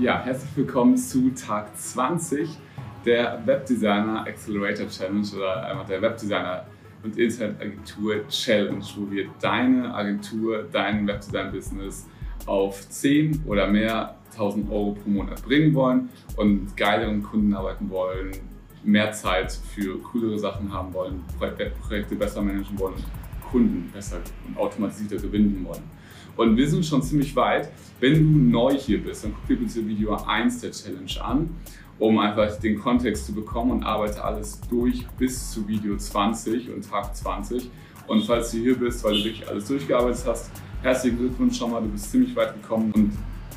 Ja, herzlich willkommen zu Tag 20 der Webdesigner Accelerator Challenge oder einfach der Webdesigner und Internetagentur Challenge, wo wir deine Agentur, dein Webdesign-Business auf 10 oder mehr 1000 Euro pro Monat bringen wollen und geileren Kunden arbeiten wollen, mehr Zeit für coolere Sachen haben wollen, Projekte besser managen wollen und Kunden besser und automatisierter gewinnen wollen. Und wir sind schon ziemlich weit. Wenn du neu hier bist, dann guck dir bitte Video 1 der Challenge an, um einfach den Kontext zu bekommen und arbeite alles durch bis zu Video 20 und Tag 20. Und falls du hier bist, weil du wirklich alles durchgearbeitet hast, herzlichen Glückwunsch schon mal, du bist ziemlich weit gekommen. Und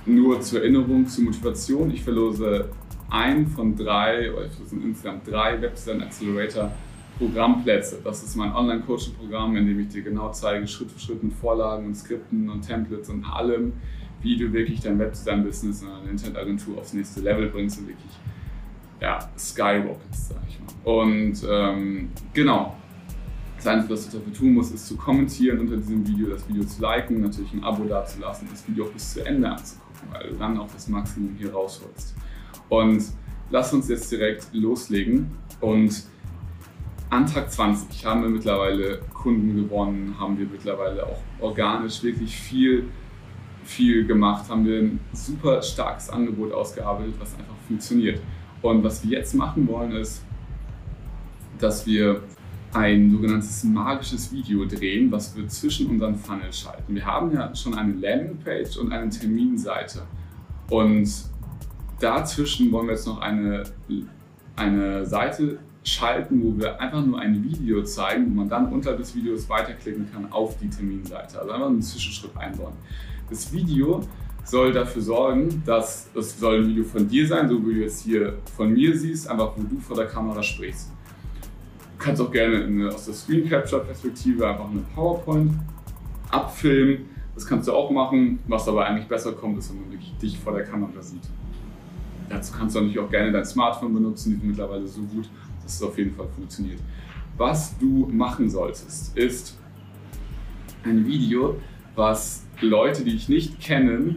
nur zur Erinnerung, zur Motivation, ich verlose ein von drei, oder ich sind insgesamt drei Webdesign Accelerator Programmplätze. Das ist mein Online-Coaching-Programm, in dem ich dir genau zeige, Schritt für Schritt mit Vorlagen und Skripten und Templates und allem, wie du wirklich dein Webdesign-Business und deine Internetagentur aufs nächste Level bringst und wirklich ja, skyrockets, sag ich mal. Und ähm, genau, das Einzige, was du dafür tun musst, ist zu kommentieren unter diesem Video, das Video zu liken, natürlich ein Abo dazulassen, das Video auch bis zu Ende anzugucken, weil du dann auch das Maximum hier rausholst. Und lass uns jetzt direkt loslegen und an Tag 20 haben wir mittlerweile Kunden gewonnen, haben wir mittlerweile auch organisch wirklich viel, viel gemacht, haben wir ein super starkes Angebot ausgearbeitet, was einfach funktioniert. Und was wir jetzt machen wollen, ist, dass wir ein sogenanntes magisches Video drehen, was wir zwischen unseren Funnel schalten. Wir haben ja schon eine Landingpage und eine Terminseite. Und dazwischen wollen wir jetzt noch eine, eine Seite schalten, wo wir einfach nur ein Video zeigen, wo man dann unter des Videos weiterklicken kann auf die Terminseite. Also einfach einen Zwischenschritt einbauen. Das Video soll dafür sorgen, dass das soll ein Video von dir sein, so wie du jetzt hier von mir siehst, einfach wo du vor der Kamera sprichst. Du kannst auch gerne eine, aus der Screen Capture Perspektive einfach eine PowerPoint abfilmen. Das kannst du auch machen. Was aber eigentlich besser kommt, ist, wenn man wirklich dich vor der Kamera sieht. Dazu kannst du natürlich auch gerne dein Smartphone benutzen, die sind mittlerweile so gut, dass es auf jeden Fall funktioniert. Was du machen solltest, ist ein Video, was Leute, die ich nicht kenne,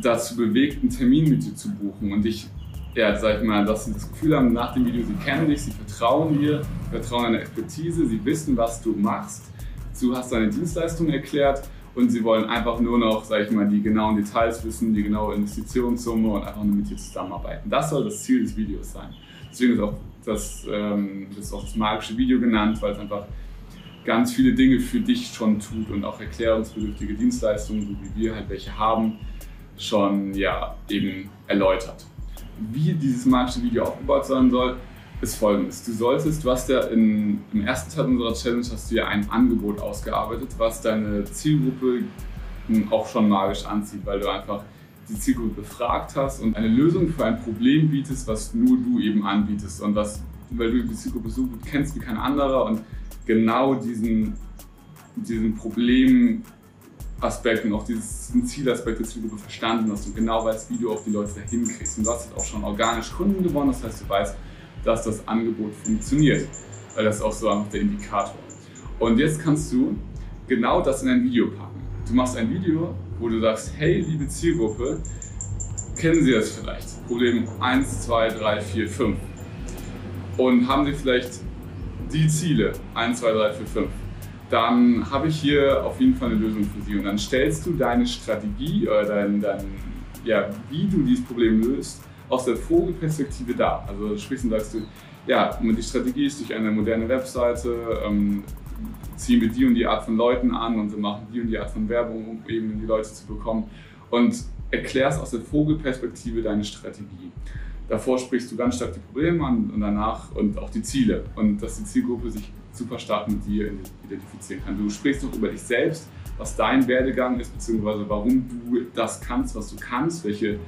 dazu bewegt, einen Termin mit dir zu buchen und dich, ja, sag ich mal, dass sie das Gefühl haben, nach dem Video, sie kennen dich, sie vertrauen dir, vertrauen deiner Expertise, sie wissen, was du machst, du hast deine Dienstleistung erklärt und sie wollen einfach nur noch, sag ich mal, die genauen Details wissen, die genaue Investitionssumme und einfach nur mit dir zusammenarbeiten. Das soll das Ziel des Videos sein. Deswegen ist auch das, ähm, das, ist auch das magische Video genannt, weil es einfach ganz viele Dinge für dich schon tut und auch erklärungsbedürftige Dienstleistungen, so wie wir halt welche haben, schon ja, eben erläutert. Wie dieses magische Video aufgebaut sein soll, ist folgendes. Du solltest, du hast ja in, im ersten Teil unserer Challenge hast du ja ein Angebot ausgearbeitet, was deine Zielgruppe auch schon magisch anzieht, weil du einfach die Zielgruppe befragt hast und eine Lösung für ein Problem bietest, was nur du eben anbietest und was, weil du die Zielgruppe so gut kennst wie kein anderer und genau diesen, diesen Problem und auch diesen Zielaspekt der Zielgruppe verstanden hast und genau weißt, wie du auch die Leute dahin kriegst. Und du hast auch schon organisch Kunden gewonnen, das heißt, du weißt, dass das Angebot funktioniert. Weil das ist auch so einfach der Indikator. Und jetzt kannst du genau das in ein Video packen. Du machst ein Video, wo du sagst, hey, liebe Zielgruppe, kennen Sie das vielleicht? Problem 1, 2, 3, 4, 5. Und haben Sie vielleicht die Ziele 1, 2, 3, 4, 5? Dann habe ich hier auf jeden Fall eine Lösung für Sie. Und dann stellst du deine Strategie oder dein, dein ja, wie du dieses Problem löst, aus der Vogelperspektive dar. Also sprich, dann sagst du, ja, die Strategie ist durch eine moderne Webseite, ähm, ziehen wir die und die Art von Leuten an und wir machen die und die Art von Werbung, um eben die Leute zu bekommen. Und erklärst aus der Vogelperspektive deine Strategie. Davor sprichst du ganz stark die Probleme an und danach und auch die Ziele. Und dass die Zielgruppe sich super stark mit dir identifizieren kann. Du sprichst auch über dich selbst, was dein Werdegang ist, beziehungsweise warum du das kannst, was du kannst, welche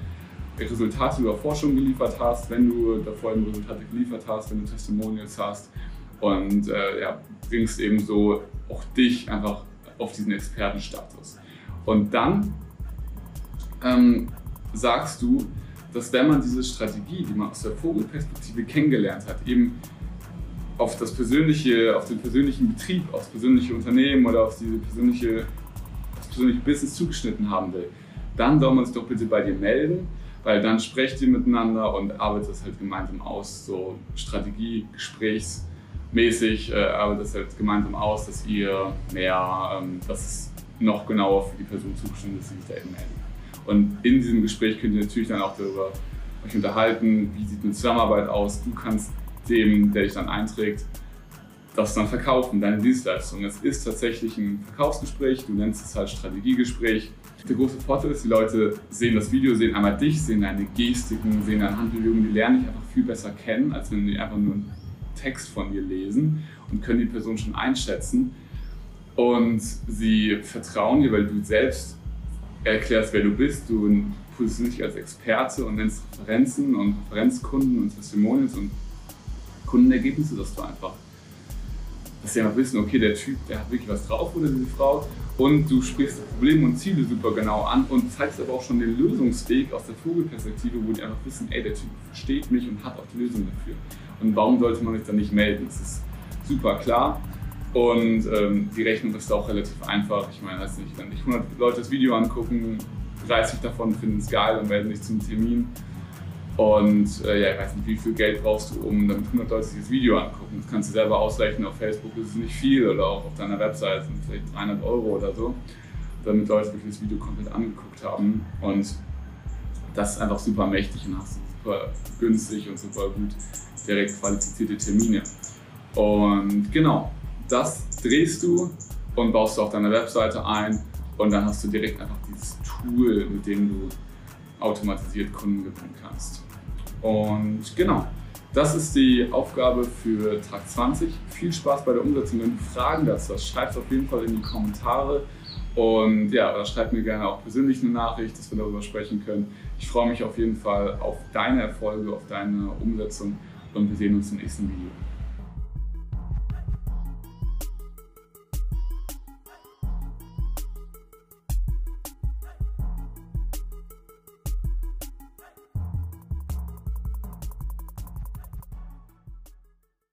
Resultate auf Forschung geliefert hast, wenn du davor eben Resultate geliefert hast, wenn du Testimonials hast und äh, ja, bringst eben so auch dich einfach auf diesen Expertenstatus. Und dann ähm, sagst du, dass wenn man diese Strategie, die man aus der Vogelperspektive kennengelernt hat, eben auf das persönliche, auf den persönlichen Betrieb, aufs persönliche Unternehmen oder auf diese persönliche, das persönliche Business zugeschnitten haben will, dann soll man sich doch bitte bei dir melden weil dann sprecht ihr miteinander und arbeitet das halt gemeinsam aus, so Strategie, Gesprächsmäßig äh, arbeitet das halt gemeinsam aus, dass ihr mehr, ähm, dass es noch genauer für die Person zugestimmt ist, die sich da eben melden. Und in diesem Gespräch könnt ihr natürlich dann auch darüber euch unterhalten, wie sieht eine Zusammenarbeit aus. Du kannst dem, der dich dann einträgt, das dann verkaufen, deine Dienstleistung. Es ist tatsächlich ein Verkaufsgespräch, du nennst es halt Strategiegespräch. Der große Vorteil ist, die Leute sehen das Video, sehen einmal dich, sehen deine Gestiken, sehen deine Handbewegungen, die lernen dich einfach viel besser kennen, als wenn die einfach nur einen Text von dir lesen und können die Person schon einschätzen. Und sie vertrauen dir, weil du selbst erklärst, wer du bist. Du positionierst dich als Experte und nennst Referenzen und Referenzkunden und Testimonials und Kundenergebnisse, dass du einfach, dass sie einfach wissen, okay, der Typ, der hat wirklich was drauf oder diese Frau. Und du sprichst Probleme und Ziele super genau an und zeigst aber auch schon den Lösungsweg aus der Vogelperspektive, wo die einfach wissen, ey, der Typ versteht mich und hat auch die Lösung dafür. Und warum sollte man sich dann nicht melden? Das ist super klar. Und ähm, die Rechnung ist auch relativ einfach. Ich meine, weiß nicht, wenn dich 100 Leute das Video angucken, 30 davon finden es geil und melden sich zum Termin. Und äh, ja, ich weiß nicht, wie viel Geld brauchst du, um damit 100 Leute sich das Video angucken. Das kannst du selber ausrechnen. Auf Facebook ist es nicht viel oder auch auf deiner Website sind vielleicht 300 Euro oder so, damit Leute wirklich das Video komplett angeguckt haben. Und das ist einfach super mächtig und hast super günstig und super gut direkt qualifizierte Termine. Und genau, das drehst du und baust du auf deiner Webseite ein und dann hast du direkt einfach dieses Tool, mit dem du automatisiert Kunden gewinnen kannst. Und genau, das ist die Aufgabe für Tag 20. Viel Spaß bei der Umsetzung. Wenn du Fragen dazu hast, schreib es auf jeden Fall in die Kommentare. Und ja, oder schreib mir gerne auch persönlich eine Nachricht, dass wir darüber sprechen können. Ich freue mich auf jeden Fall auf deine Erfolge, auf deine Umsetzung und wir sehen uns im nächsten Video.